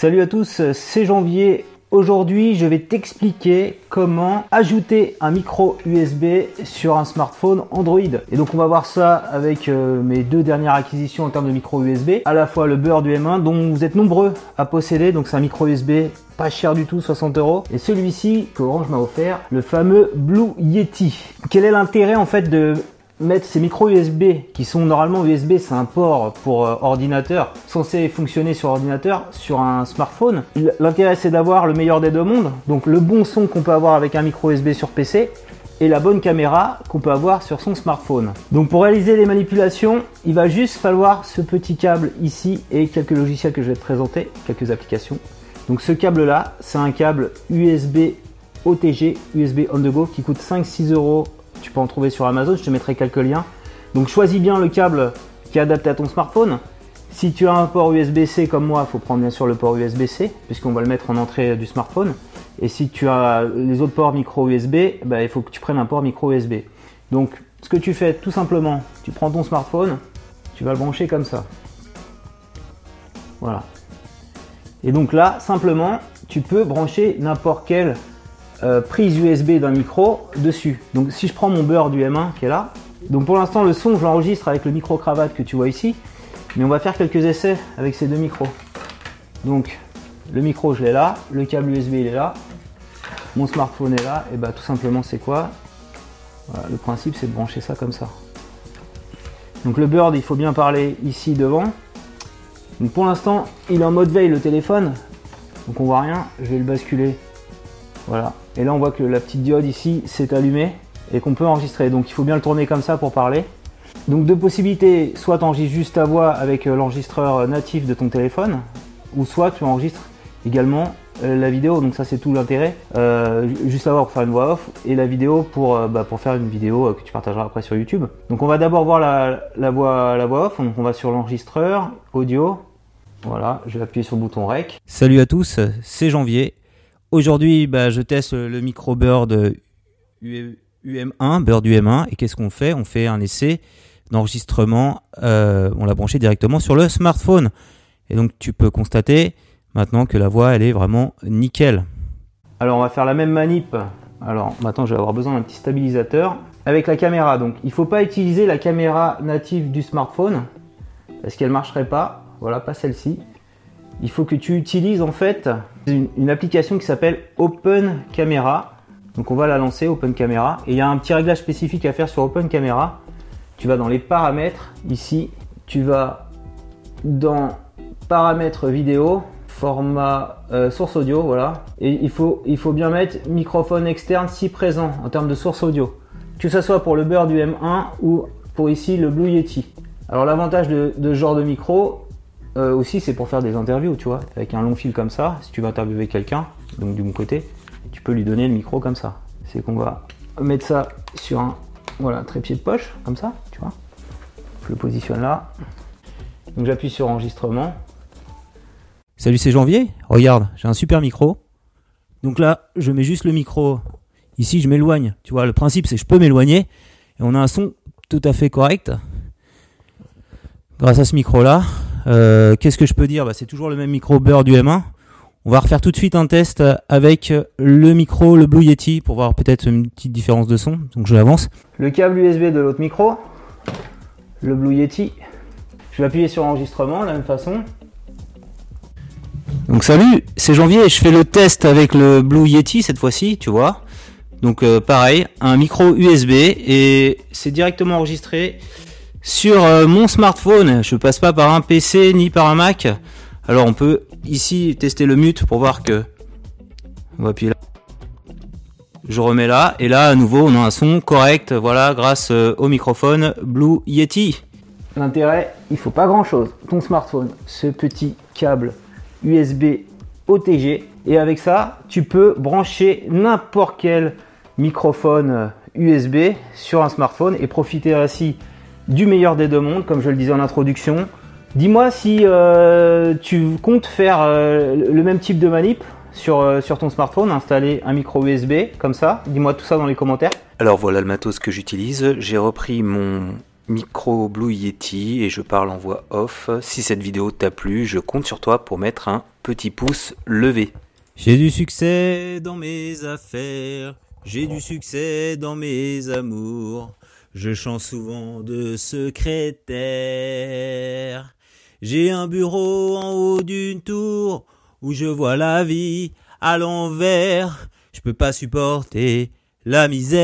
Salut à tous, c'est Janvier. Aujourd'hui, je vais t'expliquer comment ajouter un micro USB sur un smartphone Android. Et donc, on va voir ça avec euh, mes deux dernières acquisitions en termes de micro USB. À la fois le beurre du M1, dont vous êtes nombreux à posséder. Donc, c'est un micro USB pas cher du tout, 60 euros. Et celui-ci que Orange m'a offert, le fameux Blue Yeti. Quel est l'intérêt en fait de mettre ces micros USB qui sont normalement USB, c'est un port pour euh, ordinateur censé fonctionner sur ordinateur, sur un smartphone. L'intérêt c'est d'avoir le meilleur des deux mondes, donc le bon son qu'on peut avoir avec un micro USB sur PC et la bonne caméra qu'on peut avoir sur son smartphone. Donc pour réaliser les manipulations, il va juste falloir ce petit câble ici et quelques logiciels que je vais te présenter, quelques applications. Donc ce câble là, c'est un câble USB OTG, USB on the go qui coûte 5-6 euros tu peux en trouver sur Amazon, je te mettrai quelques liens. Donc choisis bien le câble qui est adapté à ton smartphone. Si tu as un port USB-C comme moi, il faut prendre bien sûr le port USB-C, puisqu'on va le mettre en entrée du smartphone. Et si tu as les autres ports micro USB, bah, il faut que tu prennes un port micro USB. Donc ce que tu fais tout simplement, tu prends ton smartphone, tu vas le brancher comme ça. Voilà. Et donc là, simplement, tu peux brancher n'importe quel euh, prise USB d'un micro dessus. Donc si je prends mon beurre du M1 qui est là, donc pour l'instant le son je l'enregistre avec le micro cravate que tu vois ici, mais on va faire quelques essais avec ces deux micros. Donc le micro je l'ai là, le câble USB il est là, mon smartphone est là, et bah tout simplement c'est quoi? Le principe c'est de brancher ça comme ça. Donc le bird il faut bien parler ici devant. Donc pour l'instant il est en mode veille le téléphone, donc on voit rien, je vais le basculer voilà. Et là, on voit que la petite diode ici s'est allumée et qu'on peut enregistrer. Donc, il faut bien le tourner comme ça pour parler. Donc, deux possibilités. Soit tu enregistres juste ta voix avec euh, l'enregistreur natif de ton téléphone, ou soit tu enregistres également euh, la vidéo. Donc, ça, c'est tout l'intérêt. Euh, juste la voix pour faire une voix off et la vidéo pour, bah, faire une vidéo que tu partageras après sur YouTube. Donc, on va d'abord voir la, voix, la voix off. Donc, on va sur l'enregistreur, audio. Voilà, je vais appuyer sur le bouton REC. Salut à tous, c'est Janvier Aujourd'hui, bah, je teste le micro Bird UM1, Bird UM1, et qu'est-ce qu'on fait? On fait un essai d'enregistrement, euh, on l'a branché directement sur le smartphone. Et donc tu peux constater maintenant que la voix, elle est vraiment nickel. Alors on va faire la même manip. Alors maintenant je vais avoir besoin d'un petit stabilisateur avec la caméra. Donc il ne faut pas utiliser la caméra native du smartphone parce qu'elle ne marcherait pas. Voilà, pas celle-ci il faut que tu utilises en fait une, application qui s'appelle Open Camera. Donc on va la lancer, Open Camera. Et il y a un petit réglage spécifique à faire sur Open Camera. Tu vas dans les paramètres, ici, tu vas dans paramètres vidéo, format euh, source audio, voilà. Et il faut, bien mettre microphone externe si présent en termes de source audio. Que ce soit pour le beurre du M1 ou pour ici le Blue Yeti. Alors l'avantage de ce genre de micro, euh, aussi, c'est pour faire des interviews, tu vois, avec un long fil comme ça. Si tu vas interviewer quelqu'un, donc du bon côté, tu peux lui donner le micro comme ça. C'est qu'on va mettre ça sur un voilà, trépied de poche, comme ça, tu vois. Je le positionne là. Donc j'appuie sur enregistrement. Salut, c'est Janvier. Regarde, j'ai un super micro. Donc là, je mets juste le micro. Ici, je m'éloigne. Tu vois, le principe, c'est que je peux m'éloigner. Et on a un son tout à fait correct. Grâce à ce micro-là. Euh, qu'est-ce que je peux dire? Bah, C'est toujours le même micro beurre du M1. On va refaire tout de suite un test avec le micro, le Blue Yeti, pour voir peut-être une petite différence de son. Donc je l'avance. Le câble USB de l'autre micro, le Blue Yeti. Je vais appuyer sur enregistrement de la même façon. Donc salut, c'est Janvier et je fais le test avec le Blue Yeti cette fois-ci, tu vois. Donc euh, pareil, un micro USB et c'est directement enregistré sur euh, mon smartphone. Je passe pas par un PC ni par un Mac. Alors on peut ici tester le mute pour voir que on va appuyer là. Je remets là et là à nouveau on a un son correct. Voilà grâce euh, au microphone Blue Yeti. L'intérêt, il faut pas grand chose. Ton smartphone, ce petit câble USB OTG et avec ça, tu peux brancher n'importe quel microphone USB euh, sur un smartphone et profiter ainsi du meilleur des deux mondes, comme je le disais en introduction. Dis-moi si euh, tu comptes faire euh, le même type de manip sur, euh, sur ton smartphone, installer un micro USB comme ça. Dis-moi tout ça dans les commentaires. Alors voilà le matos que j'utilise. J'ai repris mon micro Blue Yeti et je parle en voix off. Si cette vidéo t'a plu, je compte sur toi pour mettre un petit pouce levé. J'ai du succès dans mes affaires, j'ai du succès dans mes amours. Je chante souvent de secrétaire. J'ai un bureau en haut d'une tour où je vois la vie à l'envers. Je peux pas supporter la misère.